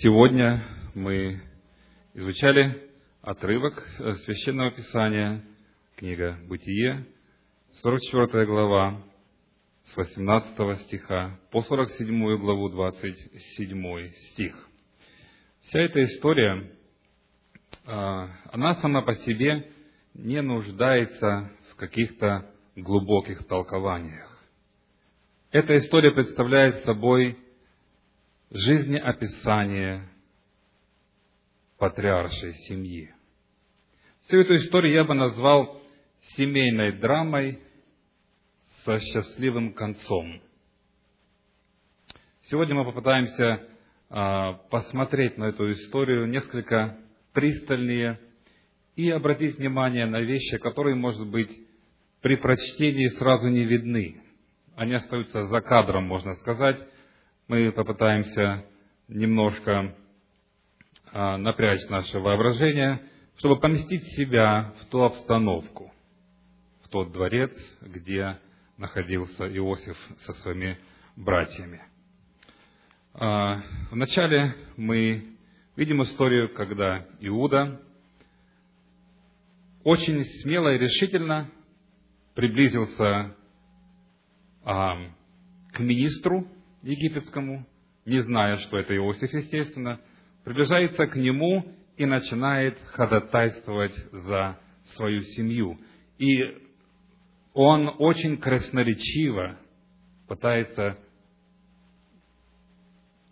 Сегодня мы изучали отрывок Священного Писания, книга «Бытие», 44 глава, с 18 стиха по 47 главу, 27 стих. Вся эта история, а, она сама по себе не нуждается в каких-то глубоких толкованиях. Эта история представляет собой жизнеописание патриаршей семьи. Всю эту историю я бы назвал семейной драмой со счастливым концом. Сегодня мы попытаемся а, посмотреть на эту историю несколько пристальнее и обратить внимание на вещи, которые, может быть, при прочтении сразу не видны. Они остаются за кадром, можно сказать, мы попытаемся немножко а, напрячь наше воображение, чтобы поместить себя в ту обстановку, в тот дворец, где находился Иосиф со своими братьями. А, вначале мы видим историю, когда Иуда очень смело и решительно приблизился а, к министру египетскому, не зная, что это Иосиф, естественно, приближается к нему и начинает ходатайствовать за свою семью. И он очень красноречиво пытается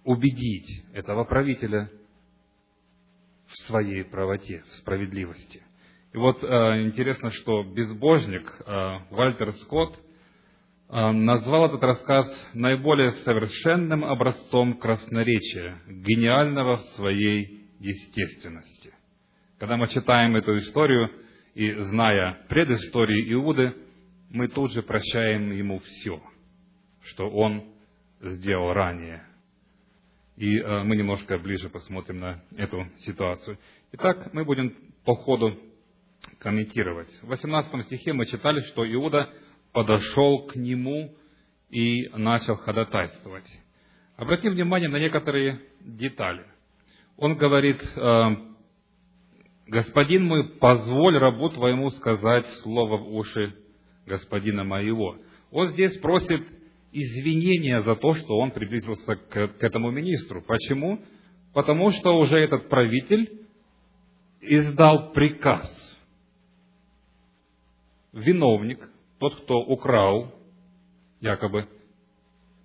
убедить этого правителя в своей правоте, в справедливости. И вот э, интересно, что безбожник э, Вальтер Скотт назвал этот рассказ наиболее совершенным образцом красноречия, гениального в своей естественности. Когда мы читаем эту историю и зная предысторию Иуды, мы тут же прощаем ему все, что он сделал ранее. И а, мы немножко ближе посмотрим на эту ситуацию. Итак, мы будем по ходу комментировать. В 18 стихе мы читали, что Иуда – подошел к нему и начал ходатайствовать. Обратим внимание на некоторые детали. Он говорит, «Э, «Господин мой, позволь рабу твоему сказать слово в уши господина моего». Он здесь просит извинения за то, что он приблизился к, к этому министру. Почему? Потому что уже этот правитель издал приказ. Виновник, тот, кто украл якобы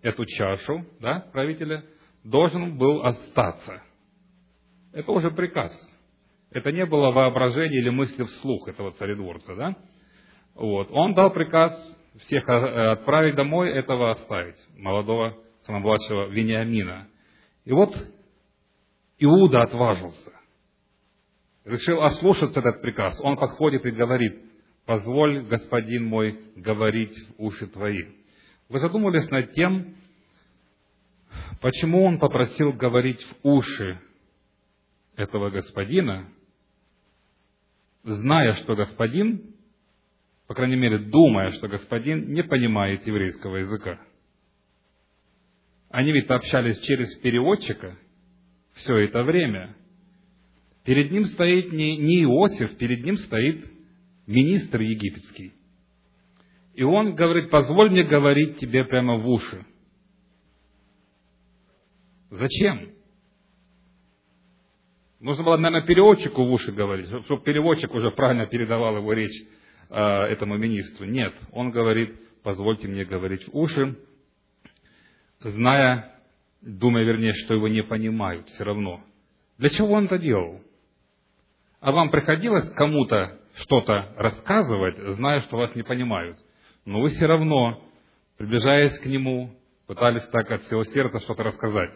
эту чашу, да, правителя, должен был остаться. Это уже приказ. Это не было воображение или мысли вслух этого царедворца, да? Вот. Он дал приказ всех э, отправить домой, этого оставить, молодого, самого младшего Вениамина. И вот Иуда отважился. Решил ослушаться этот приказ. Он подходит и говорит, позволь, господин мой, говорить в уши твои. Вы задумывались над тем, почему он попросил говорить в уши этого господина, зная, что господин, по крайней мере, думая, что господин не понимает еврейского языка. Они ведь общались через переводчика все это время. Перед ним стоит не, не Иосиф, перед ним стоит министр египетский. И он говорит, позволь мне говорить тебе прямо в уши. Зачем? Нужно было, наверное, переводчику в уши говорить, чтобы переводчик уже правильно передавал его речь э, этому министру. Нет, он говорит, позвольте мне говорить в уши, зная, думая, вернее, что его не понимают все равно. Для чего он это делал? А вам приходилось кому-то что-то рассказывать, зная, что вас не понимают. Но вы все равно, приближаясь к нему, пытались так от всего сердца что-то рассказать.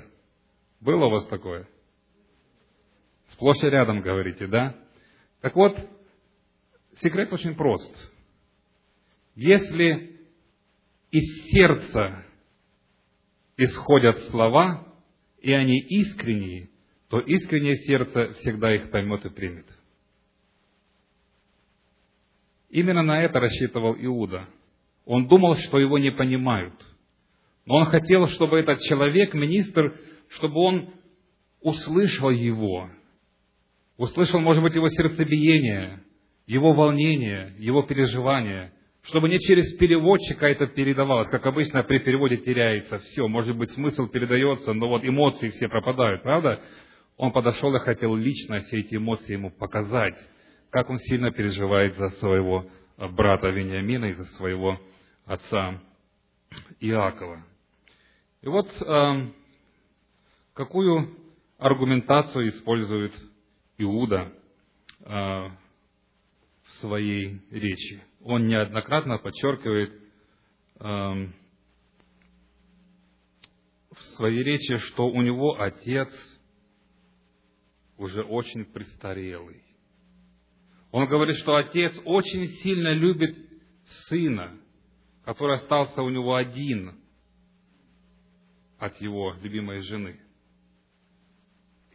Было у вас такое? Сплошь и рядом говорите, да? Так вот, секрет очень прост. Если из сердца исходят слова, и они искренние, то искреннее сердце всегда их поймет и примет. Именно на это рассчитывал Иуда. Он думал, что его не понимают. Но он хотел, чтобы этот человек, министр, чтобы он услышал его, услышал, может быть, его сердцебиение, его волнение, его переживания, чтобы не через переводчика это передавалось, как обычно при переводе теряется все, может быть, смысл передается, но вот эмоции все пропадают, правда? Он подошел и хотел лично все эти эмоции ему показать, как он сильно переживает за своего брата Вениамина и за своего отца Иакова. И вот э, какую аргументацию использует Иуда э, в своей речи. Он неоднократно подчеркивает э, в своей речи, что у него отец уже очень престарелый. Он говорит, что отец очень сильно любит сына, который остался у него один от его любимой жены.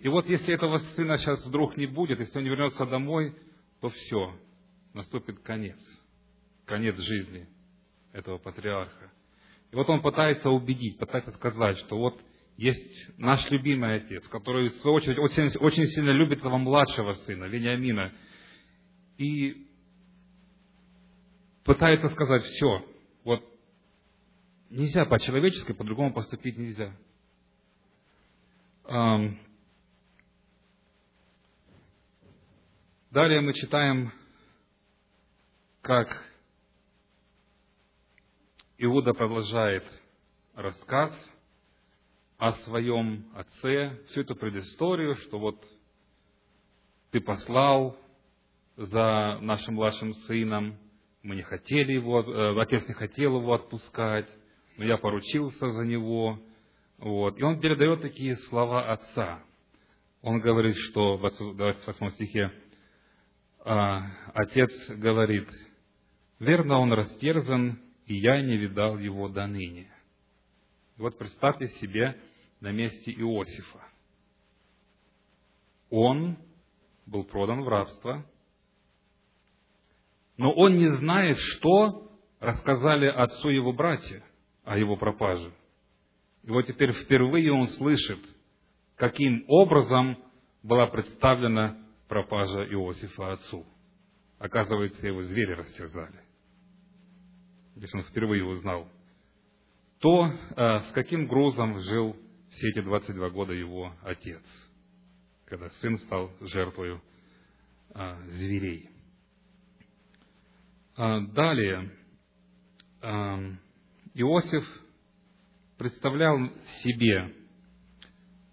И вот если этого сына сейчас вдруг не будет, если он не вернется домой, то все, наступит конец, конец жизни этого патриарха. И вот он пытается убедить, пытается сказать, что вот есть наш любимый отец, который, в свою очередь, очень, очень сильно любит этого младшего сына, Вениамина, и пытается сказать, все, вот нельзя по-человечески, по-другому поступить нельзя. Далее мы читаем, как Иуда продолжает рассказ о своем отце, всю эту предысторию, что вот ты послал за нашим младшим сыном, мы не хотели его, э, отец не хотел его отпускать, но я поручился за него. Вот. И он передает такие слова отца. Он говорит, что в 28 стихе, а, отец говорит, верно, он растерзан, и я не видал его до ныне. Вот представьте себе на месте Иосифа. Он был продан в рабство, но он не знает, что рассказали отцу его братья о его пропаже. И вот теперь впервые он слышит, каким образом была представлена пропажа Иосифа отцу. Оказывается, его звери растерзали. Если он впервые узнал, то э, с каким грузом жил все эти 22 года его отец, когда сын стал жертвой э, зверей. А, далее, э, Иосиф представлял себе,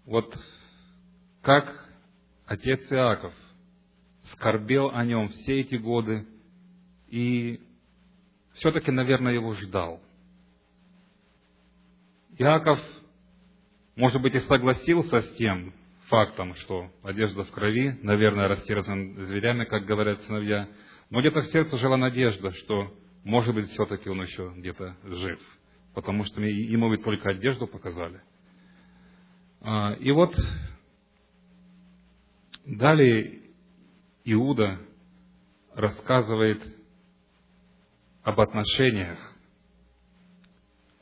вот как отец Иаков скорбел о нем все эти годы и все-таки, наверное, его ждал. Иаков, может быть, и согласился с тем фактом, что одежда в крови, наверное, растерзан зверями, как говорят сыновья, но где-то в сердце жила надежда, что, может быть, все-таки он еще где-то жив, потому что ему ведь только одежду показали. А, и вот далее Иуда рассказывает об отношениях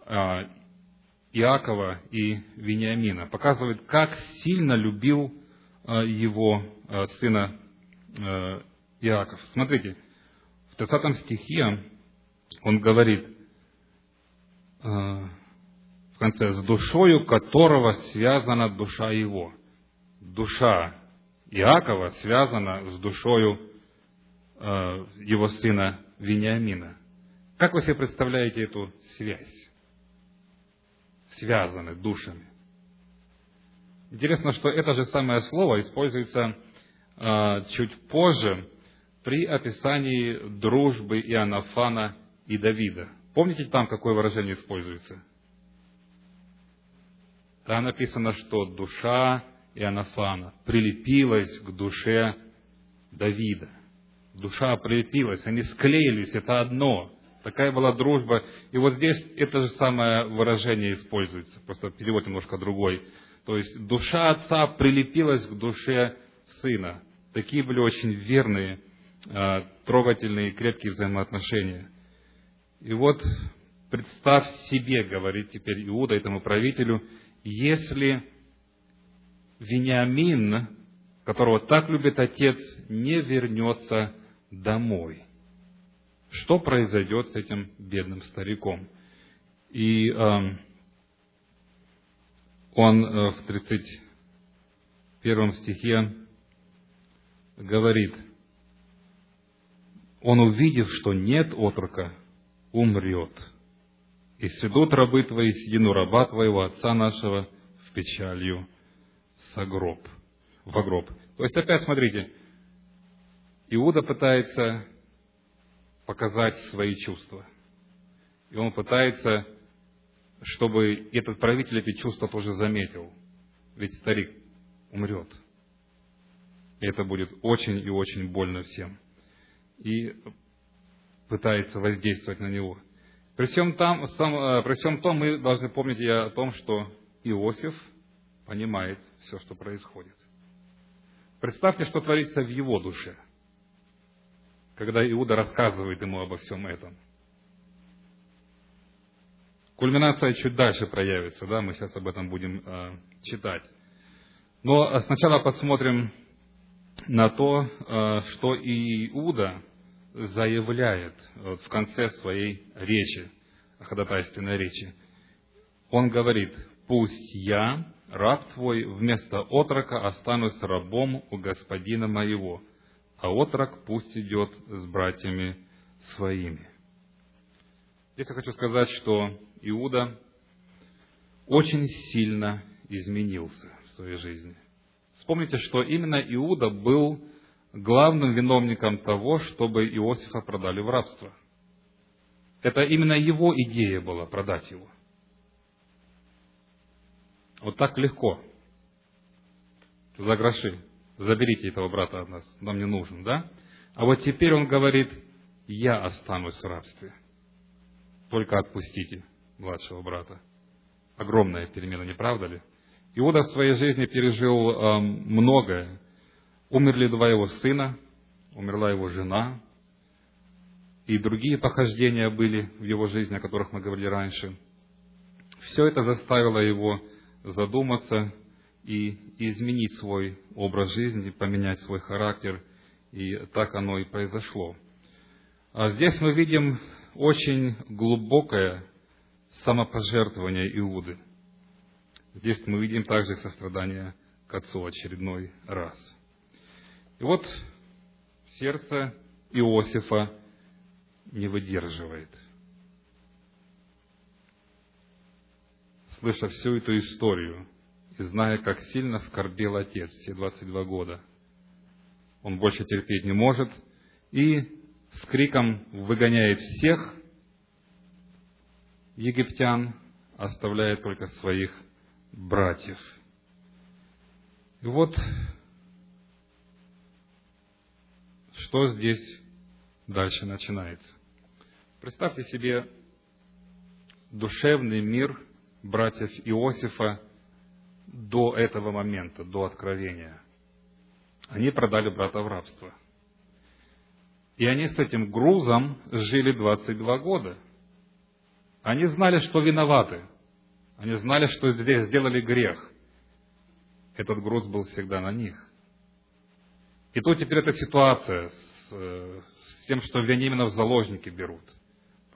а, Иакова и Вениамина, показывает, как сильно любил а, его сына Иаков. Смотрите, в 30 стихе он говорит в конце, с душою которого связана душа его. Душа Иакова связана с душою его сына Вениамина. Как вы себе представляете эту связь? Связаны душами. Интересно, что это же самое слово используется э, чуть позже при описании дружбы Иоаннафана и Давида. Помните там, какое выражение используется? Там написано, что душа Иоаннафана прилепилась к душе Давида. Душа прилепилась, они склеились, это одно. Такая была дружба. И вот здесь это же самое выражение используется, просто перевод немножко другой. То есть душа отца прилепилась к душе сына. Такие были очень верные, а, трогательные, крепкие взаимоотношения. И вот представь себе, говорит теперь Иуда этому правителю, если Вениамин, которого так любит отец, не вернется домой. Что произойдет с этим бедным стариком? И э, он э, в 31 стихе говорит, он, увидев, что нет отрока, умрет. И сведут рабы твои седину раба твоего, отца нашего, в печалью согроб, в гроб. То есть опять смотрите, Иуда пытается показать свои чувства. И он пытается, чтобы этот правитель эти чувства тоже заметил. Ведь старик умрет. И это будет очень и очень больно всем. И пытается воздействовать на него. При всем, там, сам, э, при всем том мы должны помнить и о том, что Иосиф понимает все, что происходит. Представьте, что творится в его душе, когда Иуда рассказывает ему обо всем этом. Кульминация чуть дальше проявится, да, мы сейчас об этом будем э, читать. Но сначала посмотрим на то, э, что Иуда заявляет вот в конце своей речи, ходатайственной речи. Он говорит, «Пусть я, раб твой, вместо отрока останусь рабом у господина моего, а отрок пусть идет с братьями своими». Здесь я хочу сказать, что Иуда очень сильно изменился в своей жизни. Вспомните, что именно Иуда был главным виновником того, чтобы Иосифа продали в рабство. Это именно его идея была продать его. Вот так легко. За гроши. Заберите этого брата от нас. Нам не нужен, да? А вот теперь он говорит, я останусь в рабстве. Только отпустите младшего брата. Огромная перемена, не правда ли? Иуда в своей жизни пережил э, многое. Умерли два его сына, умерла его жена, и другие похождения были в его жизни, о которых мы говорили раньше. Все это заставило его задуматься и изменить свой образ жизни, поменять свой характер, и так оно и произошло. А здесь мы видим очень глубокое самопожертвование Иуды. Здесь мы видим также сострадание к отцу очередной раз. И вот сердце Иосифа не выдерживает. Слыша всю эту историю и зная, как сильно скорбел отец все 22 года, он больше терпеть не может и с криком выгоняет всех египтян, оставляя только своих братьев. И вот что здесь дальше начинается. Представьте себе душевный мир братьев Иосифа до этого момента, до откровения. Они продали брата в рабство. И они с этим грузом жили 22 года. Они знали, что виноваты – они знали, что здесь сделали грех. Этот груз был всегда на них. И тут теперь эта ситуация с, э, с тем, что Вениамина в заложники берут.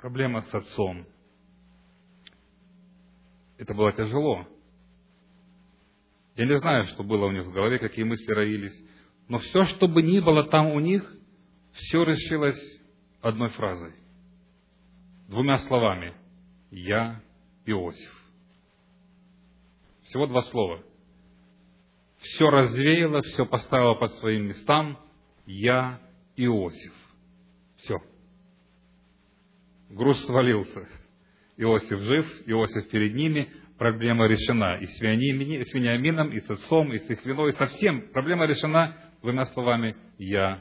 Проблема с отцом. Это было тяжело. Я не знаю, что было у них в голове, какие мысли роились. Но все, что бы ни было там у них, все решилось одной фразой. Двумя словами. Я Иосиф. Всего два слова. Все развеяло, все поставило по своим местам. Я Иосиф. Все. Груз свалился. Иосиф жив, Иосиф перед ними, проблема решена. И с Вениамином, и с отцом, и с их виной, и со всем. Проблема решена двумя словами «Я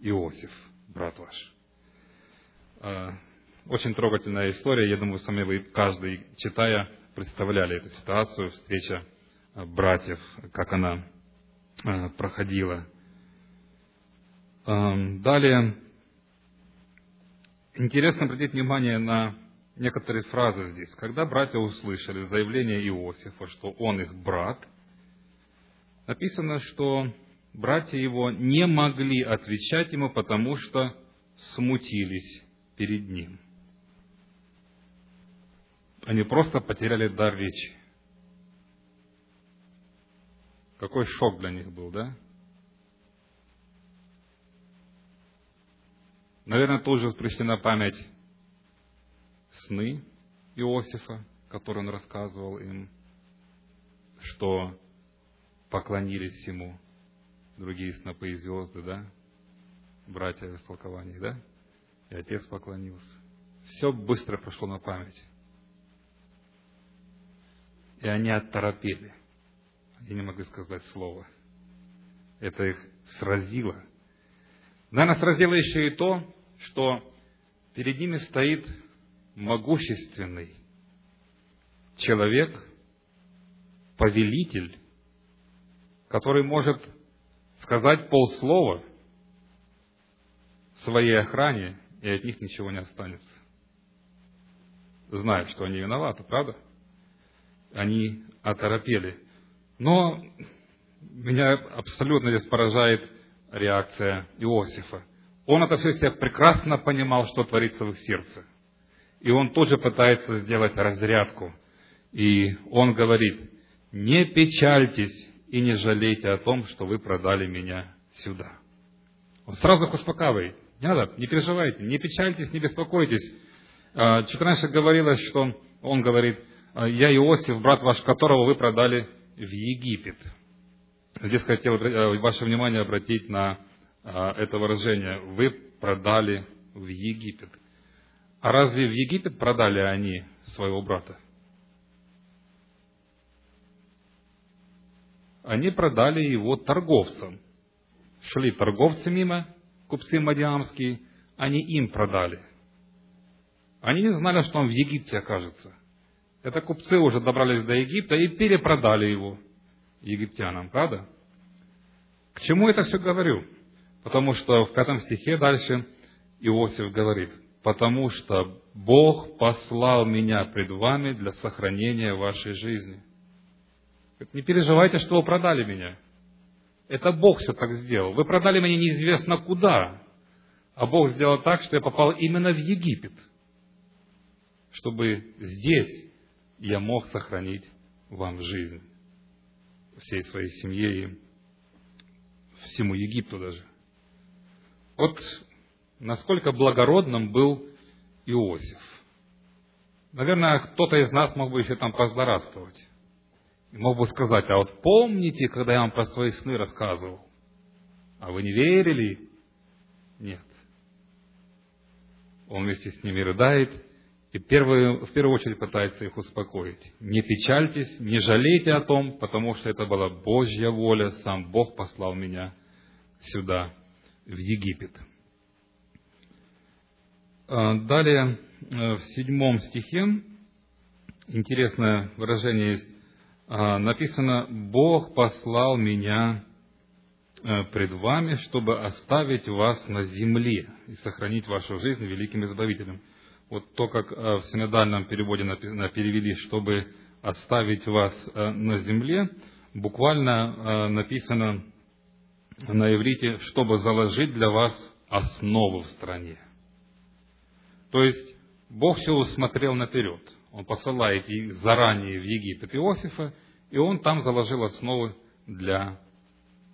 Иосиф, брат ваш». А, очень трогательная история. Я думаю, сами вы, каждый, читая, представляли эту ситуацию, встреча э, братьев, как она э, проходила. Эм, далее, интересно обратить внимание на некоторые фразы здесь. Когда братья услышали заявление Иосифа, что он их брат, написано, что братья его не могли отвечать ему, потому что смутились перед ним. Они просто потеряли дар речи. Какой шок для них был, да? Наверное, тут же пришли на память сны Иосифа, которые он рассказывал им, что поклонились ему другие снопы и звезды, да? Братья в истолковании, да? И отец поклонился. Все быстро прошло на память. И они оторопели. Они не могли сказать слово. Это их сразило. Наверное, сразило еще и то, что перед ними стоит могущественный человек, повелитель, который может сказать полслова своей охране, и от них ничего не останется. Знают, что они виноваты, правда? Они оторопели. Но меня абсолютно здесь поражает реакция Иосифа. Он это все себя прекрасно понимал, что творится в их сердце. И он тут же пытается сделать разрядку. И он говорит, не печальтесь и не жалейте о том, что вы продали меня сюда. Он сразу их успокаивает. Не надо, не переживайте, не печальтесь, не беспокойтесь. А, чуть раньше говорилось, что он говорит, «А, я Иосиф, брат ваш, которого вы продали в Египет. Здесь хотел э, ваше внимание обратить на а, это выражение. Вы продали в Египет. А разве в Египет продали они своего брата? Они продали его торговцам. Шли торговцы мимо, купцы мадиамские, они им продали. Они не знали, что он в Египте окажется. Это купцы уже добрались до Египта и перепродали его египтянам, правда? К чему это все говорю? Потому что в пятом стихе дальше Иосиф говорит, потому что Бог послал меня пред вами для сохранения вашей жизни. Не переживайте, что вы продали меня. Это Бог все так сделал. Вы продали меня неизвестно куда. А Бог сделал так, что я попал именно в Египет. Чтобы здесь я мог сохранить вам жизнь. Всей своей семье и всему Египту даже. Вот насколько благородным был Иосиф. Наверное, кто-то из нас мог бы еще там поздорадствовать. И мог бы сказать, а вот помните, когда я вам про свои сны рассказывал? А вы не верили? Нет. Он вместе с ними рыдает и первую, в первую очередь пытается их успокоить. Не печальтесь, не жалейте о том, потому что это была Божья воля, сам Бог послал меня сюда, в Египет. А, далее, э, в седьмом стихе, интересное выражение есть, а, написано, Бог послал меня э, пред вами, чтобы оставить вас на земле и сохранить вашу жизнь великим избавителем. Вот то, как э, в синодальном переводе перевели, чтобы оставить вас э, на земле, буквально написано на иврите, чтобы заложить для вас основу в стране. То есть, Бог все усмотрел наперед – он посылает заранее в Египет Иосифа, и он там заложил основы для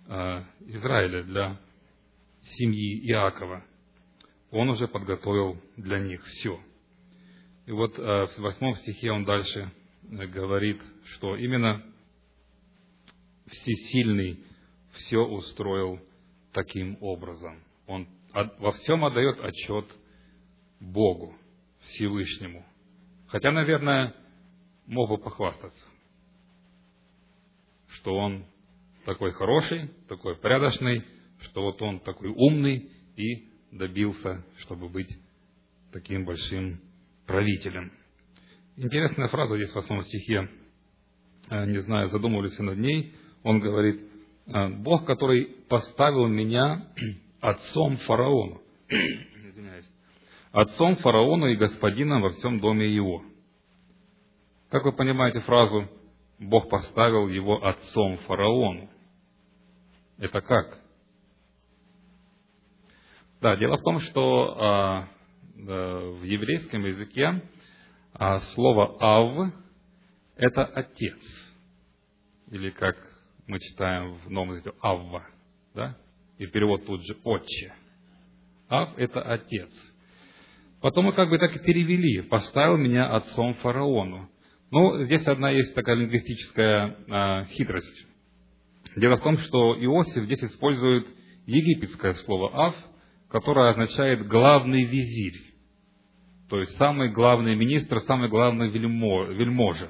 э, Израиля, для семьи Иакова. Он уже подготовил для них все. И вот э, в восьмом стихе он дальше э, говорит, что именно всесильный все устроил таким образом. Он во всем отдает отчет Богу, Всевышнему. Хотя, наверное, мог бы похвастаться, что он такой хороший, такой порядочный, что вот он такой умный и добился, чтобы быть таким большим правителем. Интересная фраза здесь в восьмом стихе, э, не знаю, задумывались над ней, он говорит, «Э, Бог, который поставил меня отцом фараону отцом фараона и господином во всем доме его. Как вы понимаете фразу «Бог поставил его отцом фараону»? Это как? Да, дело в том, что а, в еврейском языке а, слово «ав» – это «отец». Или как мы читаем в Новом языке «авва», да? И перевод тут же «отче». «Ав» – это «отец». Потом мы как бы так и перевели «поставил меня отцом фараону». Ну, здесь одна есть такая лингвистическая а, хитрость. Дело в том, что Иосиф здесь использует египетское слово «ав», которое означает «главный визирь», то есть самый главный министр, самый главный вельможа.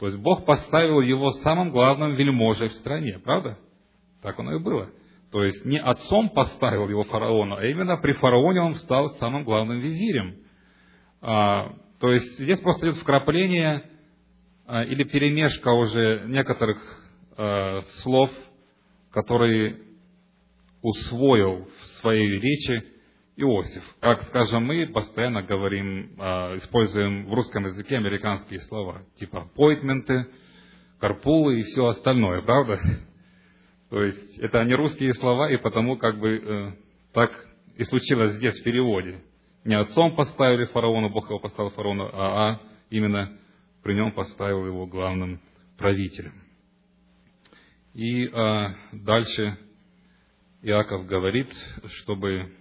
То есть Бог поставил его самым главным вельможей в стране, правда? Так оно и было. То есть не отцом поставил его фараона, а именно при фараоне он стал самым главным визирем. А, то есть здесь просто идет вкрапление а, или перемешка уже некоторых а, слов, которые усвоил в своей речи Иосиф. Как, скажем, мы постоянно говорим, а, используем в русском языке американские слова, типа appointment, карпулы и все остальное, правда? То есть это не русские слова, и потому как бы э, так и случилось здесь в переводе. Не отцом поставили фараона, Бог его поставил фараону, а, а именно при нем поставил его главным правителем. И а, дальше Иаков говорит, чтобы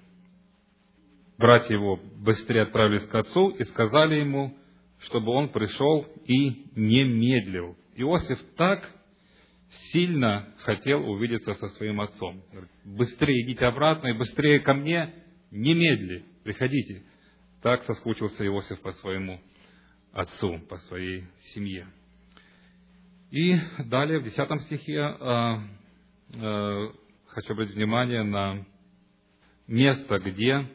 братья его быстрее отправились к отцу и сказали ему, чтобы он пришел и не медлил. Иосиф так сильно хотел увидеться со своим отцом. Быстрее идите обратно и быстрее ко мне, немедли, приходите. Так соскучился Иосиф по своему отцу, по своей семье. И далее в 10 стихе э, э, хочу обратить внимание на место, где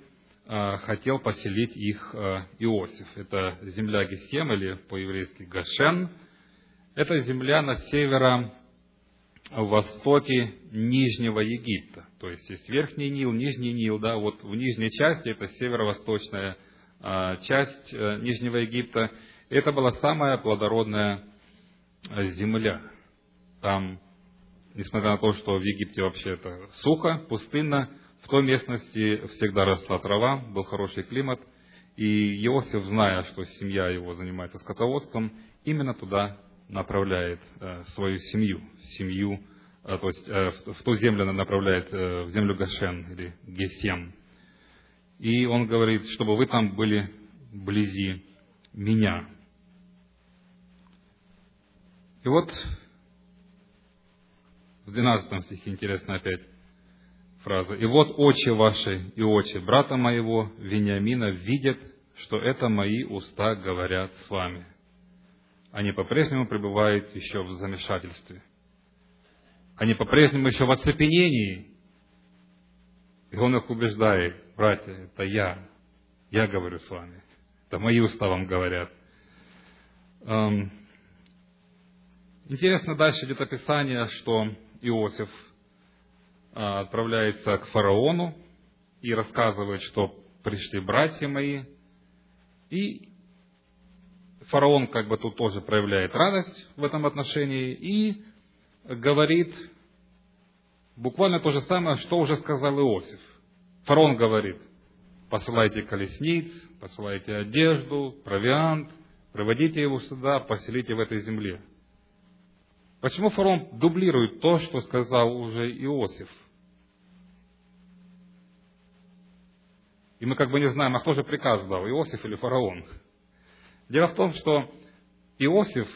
э, хотел поселить их э, Иосиф. Это земля Гесем или по-еврейски Гашен. Это земля на северо востоке Нижнего Египта. То есть есть Верхний Нил, Нижний Нил, да, вот в нижней части, это северо-восточная а, часть а, Нижнего Египта, это была самая плодородная а, земля. Там, несмотря на то, что в Египте вообще это сухо, пустынно, в той местности всегда росла трава, был хороший климат, и Иосиф, зная, что семья его занимается скотоводством, именно туда направляет э, свою семью, семью, э, то есть э, в ту землю она направляет, в землю Гашен или Гесем. И он говорит, чтобы вы там были вблизи меня. И вот в 12 стихе интересно опять фраза. «И вот очи ваши и очи брата моего, Вениамина, видят, что это мои уста говорят с вами» они по-прежнему пребывают еще в замешательстве. Они по-прежнему еще в оцепенении. И он их убеждает, братья, это я, я говорю с вами. Это мои уста вам говорят. Эм, интересно дальше идет описание, что Иосиф э, отправляется к фараону и рассказывает, что пришли братья мои, и фараон как бы тут тоже проявляет радость в этом отношении и говорит буквально то же самое, что уже сказал Иосиф. Фараон говорит, посылайте колесниц, посылайте одежду, провиант, проводите его сюда, поселите в этой земле. Почему фараон дублирует то, что сказал уже Иосиф? И мы как бы не знаем, а кто же приказ дал, Иосиф или фараон? Дело в том, что Иосиф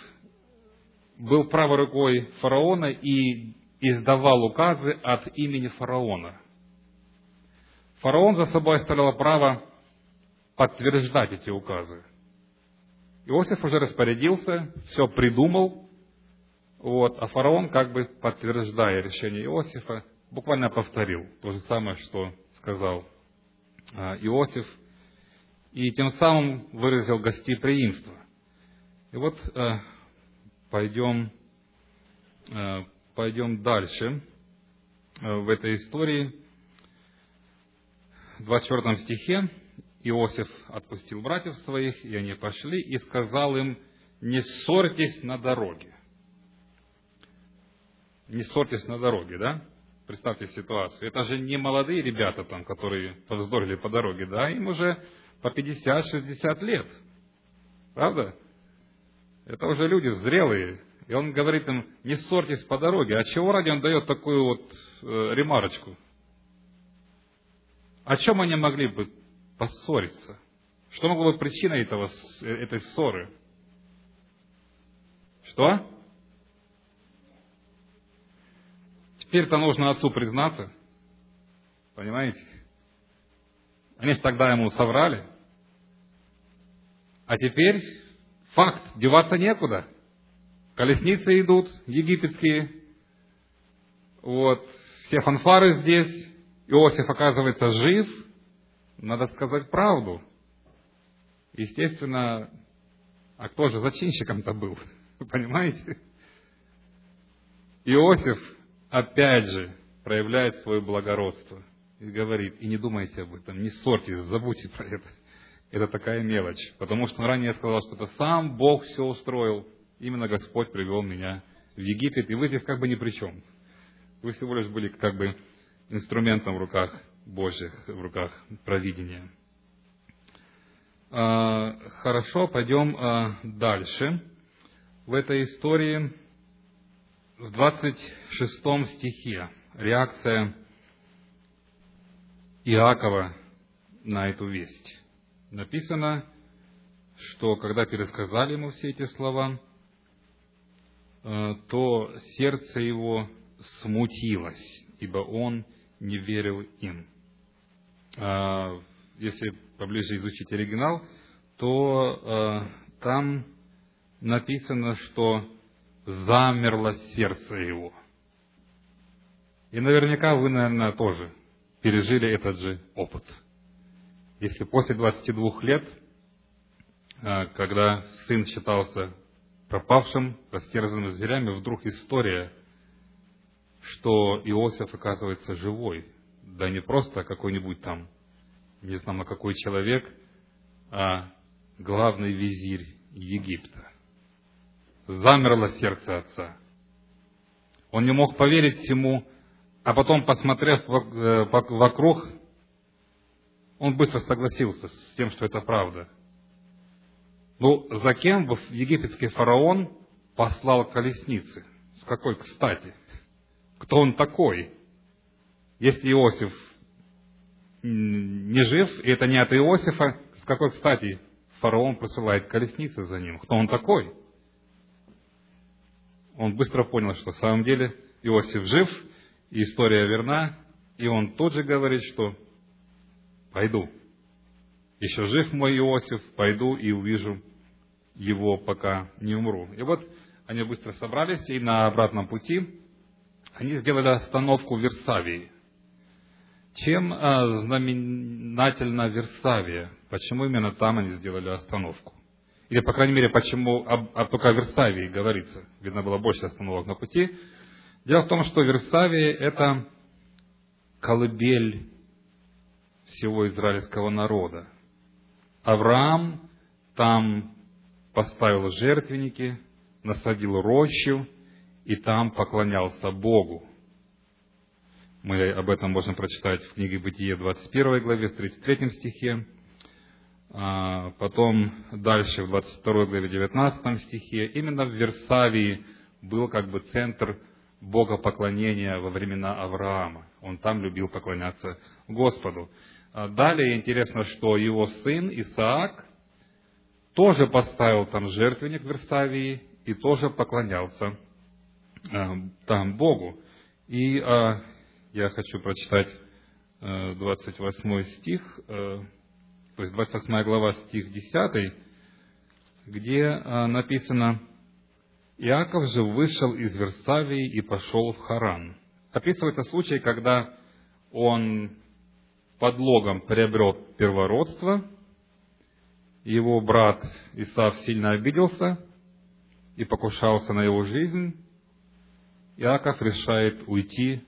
был правой рукой фараона и издавал указы от имени фараона. Фараон за собой оставлял право подтверждать эти указы. Иосиф уже распорядился, все придумал, вот, а фараон, как бы подтверждая решение Иосифа, буквально повторил то же самое, что сказал а, Иосиф – и тем самым выразил гостеприимство. И вот э, пойдем, э, пойдем дальше в этой истории. В 24 стихе Иосиф отпустил братьев своих, и они пошли, и сказал им, не ссорьтесь на дороге. Не ссорьтесь на дороге, да? Представьте ситуацию. Это же не молодые ребята там, которые повздорили по дороге, да, им уже по 50-60 лет. Правда? Это уже люди зрелые. И он говорит им, не ссорьтесь по дороге. А чего ради он дает такую вот э, ремарочку? О чем они могли бы поссориться? Что могло быть причиной этого, э, этой ссоры? Что? Теперь-то нужно отцу признаться. Понимаете? Они же тогда ему соврали. А теперь факт, деваться некуда. Колесницы идут, египетские. Вот, все фанфары здесь. Иосиф, оказывается, жив. Надо сказать правду. Естественно, а кто же зачинщиком-то был? Понимаете? Иосиф опять же проявляет свое благородство и говорит, и не думайте об этом, не ссорьтесь, забудьте про это. Это такая мелочь. Потому что ранее я сказал, что это сам Бог все устроил. Именно Господь привел меня в Египет, и вы здесь как бы ни при чем. Вы всего лишь были как бы инструментом в руках Божьих, в руках провидения. А, хорошо, пойдем а, дальше. В этой истории в 26 стихе реакция Иакова на эту весть. Написано, что когда пересказали ему все эти слова, э, то сердце его смутилось, ибо он не верил им. А, если поближе изучить оригинал, то э, там написано, что замерло сердце его. И наверняка вы, наверное, тоже пережили этот же опыт. Если после 22 лет, а, когда сын считался пропавшим, растерзанным зверями, вдруг история, что Иосиф оказывается живой, да не просто какой-нибудь там, не знаю, какой человек, а главный визирь Египта замерло сердце отца. Он не мог поверить всему, а потом, посмотрев э, вокруг, он быстро согласился с тем, что это правда. Ну, за кем египетский фараон послал колесницы? С какой кстати? Кто он такой? Если Иосиф не жив, и это не от Иосифа, с какой кстати фараон посылает колесницы за ним? Кто он такой? Он быстро понял, что в самом деле Иосиф жив, и история верна, и он тут же говорит, что пойду. Еще жив мой Иосиф, пойду и увижу его, пока не умру. И вот они быстро собрались, и на обратном пути они сделали остановку в Версавии. Чем а, знаменательна Версавия? Почему именно там они сделали остановку? Или, по крайней мере, почему об, об только о Версавии говорится. Видно, было больше остановок на пути. Дело в том, что Версавия – это колыбель всего израильского народа. Авраам там поставил жертвенники, насадил рощу, и там поклонялся Богу. Мы об этом можем прочитать в книге Бытие 21 главе, в 33 стихе. А, потом дальше в 22 главе 19 стихе, именно в Версавии был как бы центр богопоклонения во времена Авраама. Он там любил поклоняться Господу. А далее интересно, что его сын Исаак тоже поставил там жертвенник в Версавии и тоже поклонялся а, там Богу. И я хочу прочитать 28 стих то есть 28 глава, стих 10, где а, написано, «Иаков же вышел из Версавии и пошел в Харан». Описывается случай, когда он подлогом приобрел первородство, его брат Исав сильно обиделся и покушался на его жизнь, Иаков решает уйти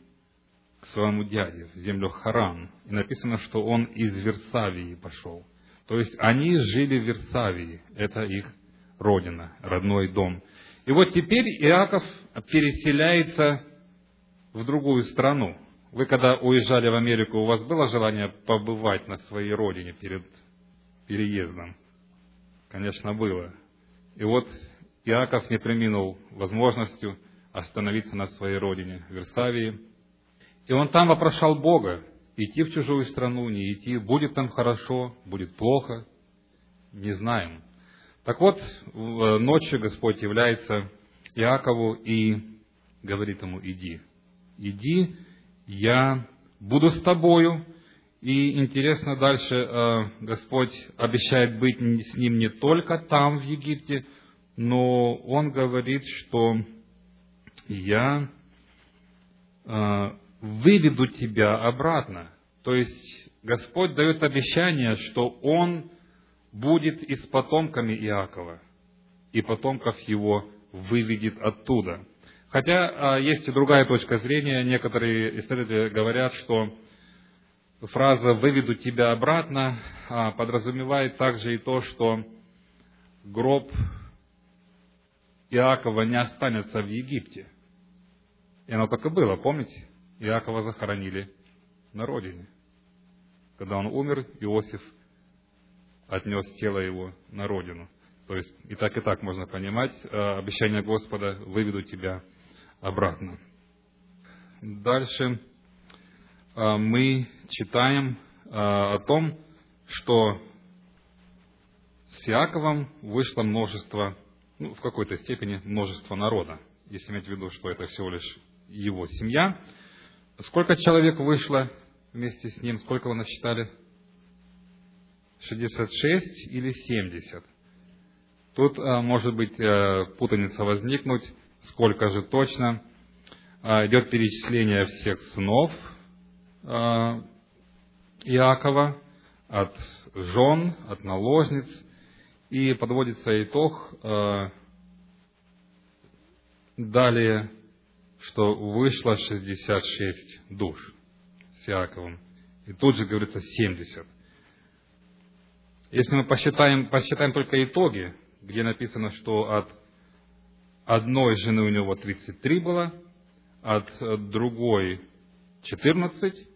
своему дяде в землю Харан. И написано, что он из Версавии пошел. То есть они жили в Версавии. Это их родина, родной дом. И вот теперь Иаков переселяется в другую страну. Вы когда уезжали в Америку, у вас было желание побывать на своей родине перед переездом? Конечно, было. И вот Иаков не приминул возможностью остановиться на своей родине, в Версавии. И он там вопрошал Бога, идти в чужую страну, не идти, будет там хорошо, будет плохо, не знаем. Так вот, ночью Господь является Иакову и говорит ему, иди, иди, я буду с тобою. И интересно, дальше э, Господь обещает быть с ним не только там, в Египте, но Он говорит, что я э, выведу тебя обратно. То есть Господь дает обещание, что Он будет и с потомками Иакова, и потомков его выведет оттуда. Хотя а, есть и другая точка зрения. Некоторые исследователи говорят, что фраза «выведу тебя обратно» а, подразумевает также и то, что гроб Иакова не останется в Египте. И оно так и было, помните? Иакова захоронили на родине. Когда он умер, Иосиф отнес тело его на родину. То есть и так, и так можно понимать, э, обещание Господа «выведу тебя обратно». Дальше э, мы читаем э, о том, что с Иаковом вышло множество, ну, в какой-то степени множество народа, если иметь в виду, что это всего лишь его семья. Сколько человек вышло вместе с ним? Сколько вы насчитали? 66 или 70? Тут а, может быть э, путаница возникнуть, сколько же точно. А, идет перечисление всех сынов а, Иакова, от жен, от наложниц, и подводится итог далее, что вышло 66 душ с Иаковом. И тут же говорится 70. Если мы посчитаем, посчитаем только итоги, где написано, что от одной жены у него 33 было, от другой 14,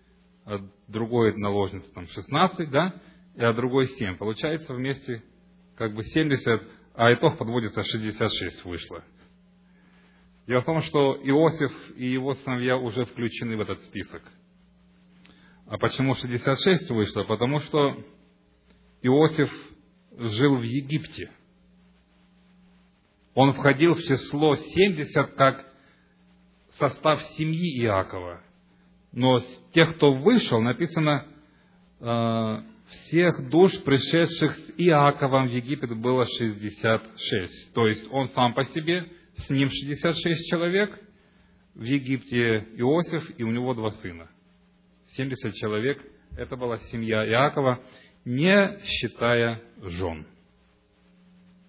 от другой наложницы там 16, да, и от другой 7. Получается вместе как бы 70, а итог подводится 66 вышло. Дело в том, что Иосиф и его сыновья уже включены в этот список. А почему 66 вышло? Потому что Иосиф жил в Египте – он входил в число 70 как состав семьи Иакова. Но с тех, кто вышел, написано, э, всех душ, пришедших с Иаковом в Египет, было 66. То есть он сам по себе, с ним 66 человек, в Египте Иосиф, и у него два сына. 70 человек, это была семья Иакова, не считая жен.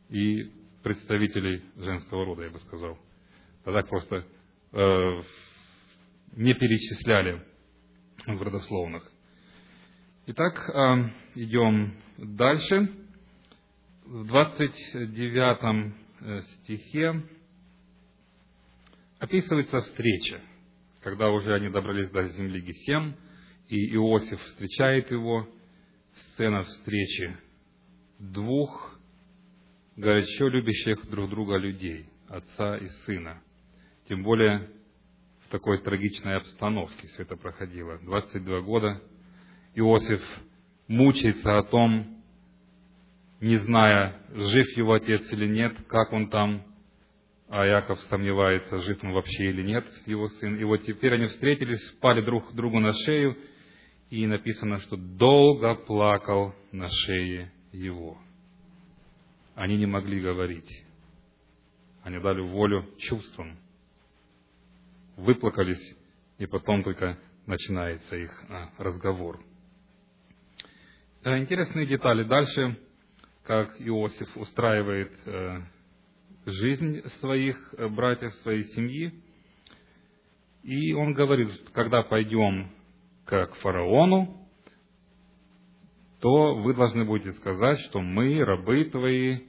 И представителей женского рода, я бы сказал. Тогда просто э, не перечисляли в родословных. Итак, э, идем дальше. В 29 э, стихе описывается встреча, когда уже они добрались до земли Гесем, и Иосиф встречает его, сцена встречи двух горячо любящих друг друга людей, отца и сына. Тем более в такой трагичной обстановке все это проходило. 22 года Иосиф мучается о том, не зная, жив его отец или нет, как он там, а Яков сомневается, жив он вообще или нет, его сын. И вот теперь они встретились, впали друг другу на шею, и написано, что долго плакал на шее его они не могли говорить. Они дали волю чувствам, выплакались, и потом только начинается их а, разговор. Э, интересные детали дальше, как Иосиф устраивает э, жизнь своих э, братьев, своей семьи. И он говорит, когда пойдем к фараону, то вы должны будете сказать, что мы, рабы твои,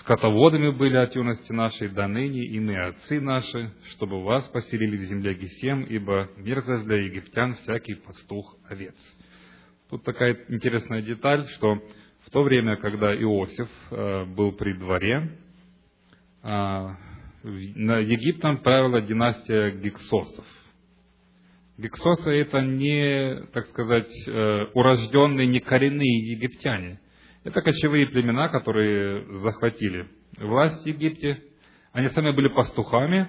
скотоводами были от юности нашей до ныне, и мы, отцы наши, чтобы вас поселили в земле Гесем, ибо мерзость для египтян всякий пастух овец». Тут такая интересная деталь, что в то время, когда Иосиф э, был при дворе, Египтом правила династия Гексосов. Гексосы это не, так сказать, э, урожденные, не коренные египтяне. Это кочевые племена, которые захватили власть в Египте. Они сами были пастухами,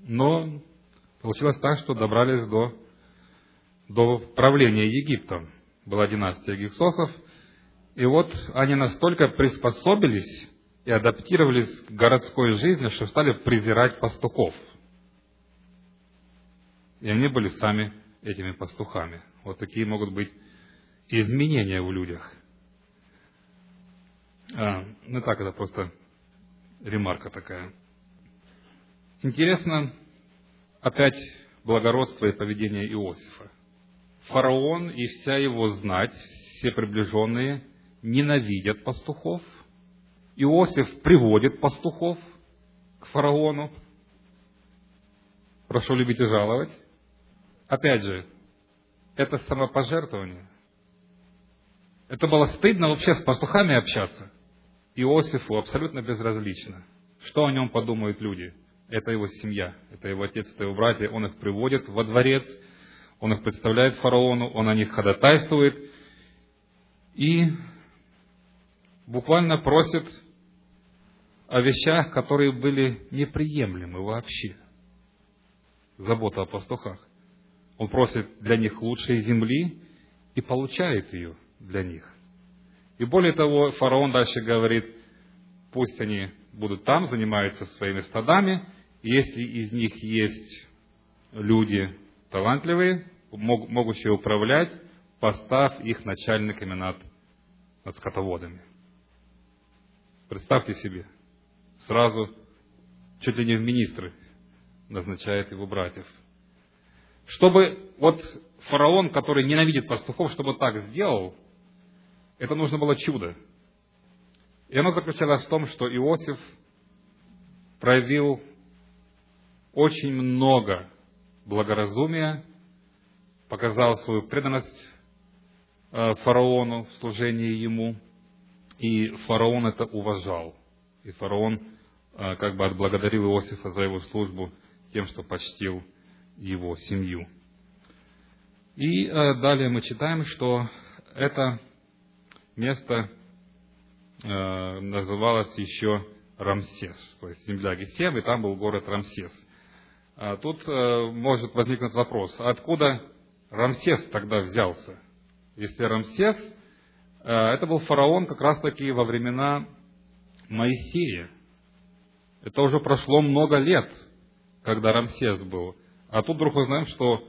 но получилось так, что добрались до до правления Египтом. Была династия гексосов. И вот они настолько приспособились и адаптировались к городской жизни, что стали презирать пастухов. И они были сами этими пастухами. Вот такие могут быть изменения в людях. А, ну так, это просто ремарка такая. Интересно, опять благородство и поведение Иосифа фараон и вся его знать, все приближенные, ненавидят пастухов. Иосиф приводит пастухов к фараону. Прошу любить и жаловать. Опять же, это самопожертвование. Это было стыдно вообще с пастухами общаться. Иосифу абсолютно безразлично. Что о нем подумают люди? Это его семья, это его отец, это его братья. Он их приводит во дворец – он их представляет фараону, он о них ходатайствует и буквально просит о вещах, которые были неприемлемы вообще. Забота о пастухах. Он просит для них лучшей земли и получает ее для них. И более того, фараон дальше говорит, пусть они будут там, занимаются своими стадами, если из них есть люди талантливые, могущие управлять, поставь их начальниками над, над скотоводами. Представьте себе, сразу чуть ли не в министры назначает его братьев. Чтобы вот фараон, который ненавидит пастухов, чтобы так сделал, это нужно было чудо. И оно заключалось в том, что Иосиф проявил очень много благоразумия показал свою преданность э, фараону в служении ему, и фараон это уважал. И фараон как бы отблагодарил Иосифа за его службу тем, что почтил его семью. И э, далее мы читаем, что это место называлось еще Рамсес, то есть земля Гесем, и там был город Рамсес. А тут может возникнуть вопрос, откуда Рамсес тогда взялся? Если Рамсес, это был фараон как раз таки во времена Моисея. Это уже прошло много лет, когда Рамсес был. А тут вдруг узнаем, что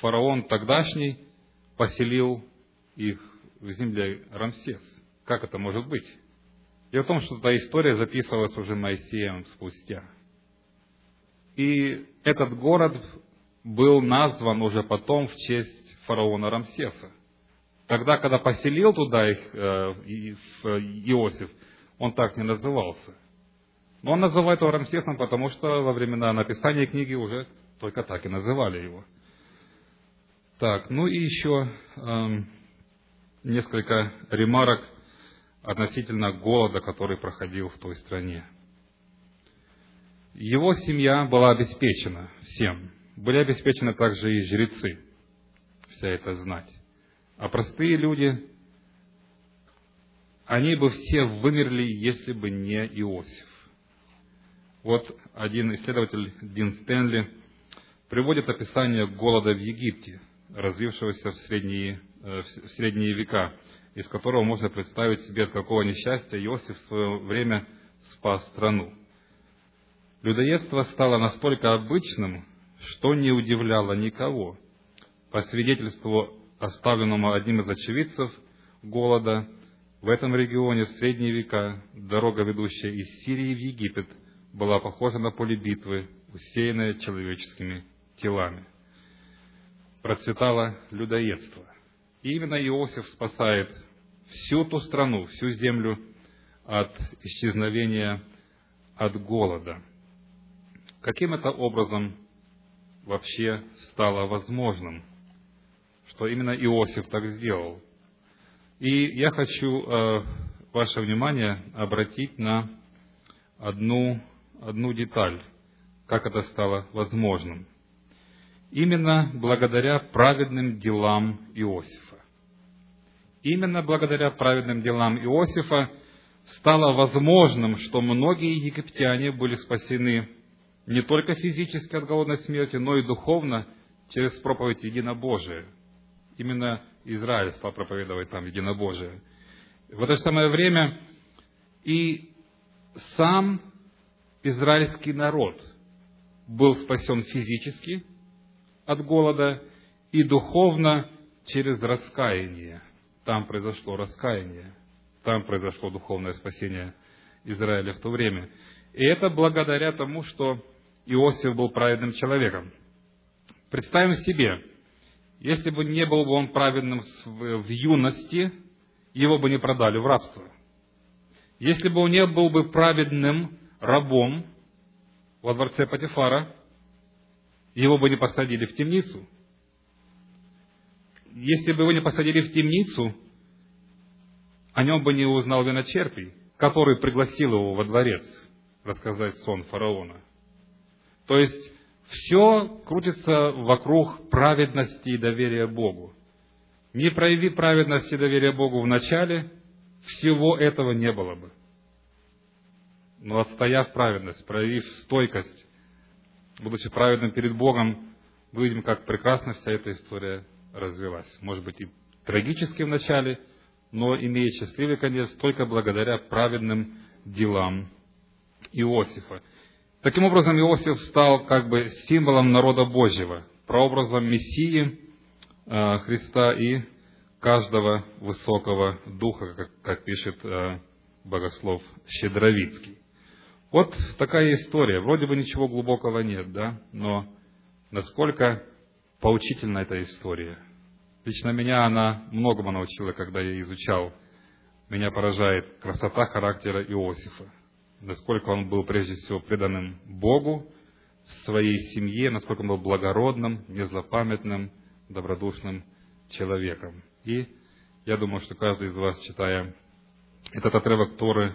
фараон тогдашний поселил их в земле Рамсес. Как это может быть? Дело в том, что эта история записывалась уже Моисеем спустя. И этот город был назван уже потом в честь фараона Рамсеса. Тогда, когда поселил туда их э, Иосиф, он так не назывался. Но он называет его Рамсесом, потому что во времена написания книги уже только так и называли его. Так, ну и еще э, несколько ремарок относительно голода, который проходил в той стране. Его семья была обеспечена всем были обеспечены также и жрецы, вся эта знать. А простые люди, они бы все вымерли, если бы не Иосиф. Вот один исследователь Дин Стэнли приводит описание голода в Египте, развившегося в средние, э, в средние века, из которого можно представить себе, от какого несчастья Иосиф в свое время спас страну. Людоедство стало настолько обычным, что не удивляло никого. По свидетельству, оставленному одним из очевидцев голода, в этом регионе в средние века дорога, ведущая из Сирии в Египет, была похожа на поле битвы, усеянное человеческими телами. Процветало людоедство. И именно Иосиф спасает всю ту страну, всю землю от исчезновения от голода. Каким это образом вообще стало возможным, что именно Иосиф так сделал? И я хочу э, ваше внимание обратить на одну, одну деталь, как это стало возможным. Именно благодаря праведным делам Иосифа. Именно благодаря праведным делам Иосифа стало возможным, что многие египтяне были спасены не только физически от голодной смерти, но и духовно через проповедь единобожия. Именно Израиль стал проповедовать там единобожие. В это же самое время и сам израильский народ был спасен физически от голода и духовно через раскаяние. Там произошло раскаяние. Там произошло духовное спасение Израиля в то время. И это благодаря тому, что Иосиф был праведным человеком. Представим себе, если бы не был бы он праведным в юности, его бы не продали в рабство. Если бы он не был бы праведным рабом во дворце Патифара, его бы не посадили в темницу. Если бы его не посадили в темницу, о нем бы не узнал виночерпий, который пригласил его во дворец рассказать сон фараона. То есть, все крутится вокруг праведности и доверия Богу. Не прояви праведности и доверия Богу в начале, всего этого не было бы. Но отстояв праведность, проявив стойкость, будучи праведным перед Богом, мы видим, как прекрасно вся эта история развилась. Может быть, и трагически в начале – но имеет счастливый конец только благодаря праведным делам Иосифа. Таким образом, Иосиф стал как бы символом народа Божьего, прообразом Мессии э, Христа и каждого высокого духа, как, как пишет э, богослов Щедровицкий. Вот такая история. Вроде бы ничего глубокого нет, да? Но насколько поучительна эта история – Лично меня она многому научила, когда я изучал. Меня поражает красота характера Иосифа. Насколько он был прежде всего преданным Богу, своей семье, насколько он был благородным, незлопамятным, добродушным человеком. И я думаю, что каждый из вас, читая этот отрывок Торы,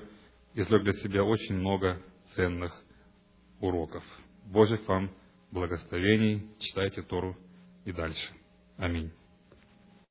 извлек для себя очень много ценных уроков. Божьих вам благословений. Читайте Тору и дальше. Аминь.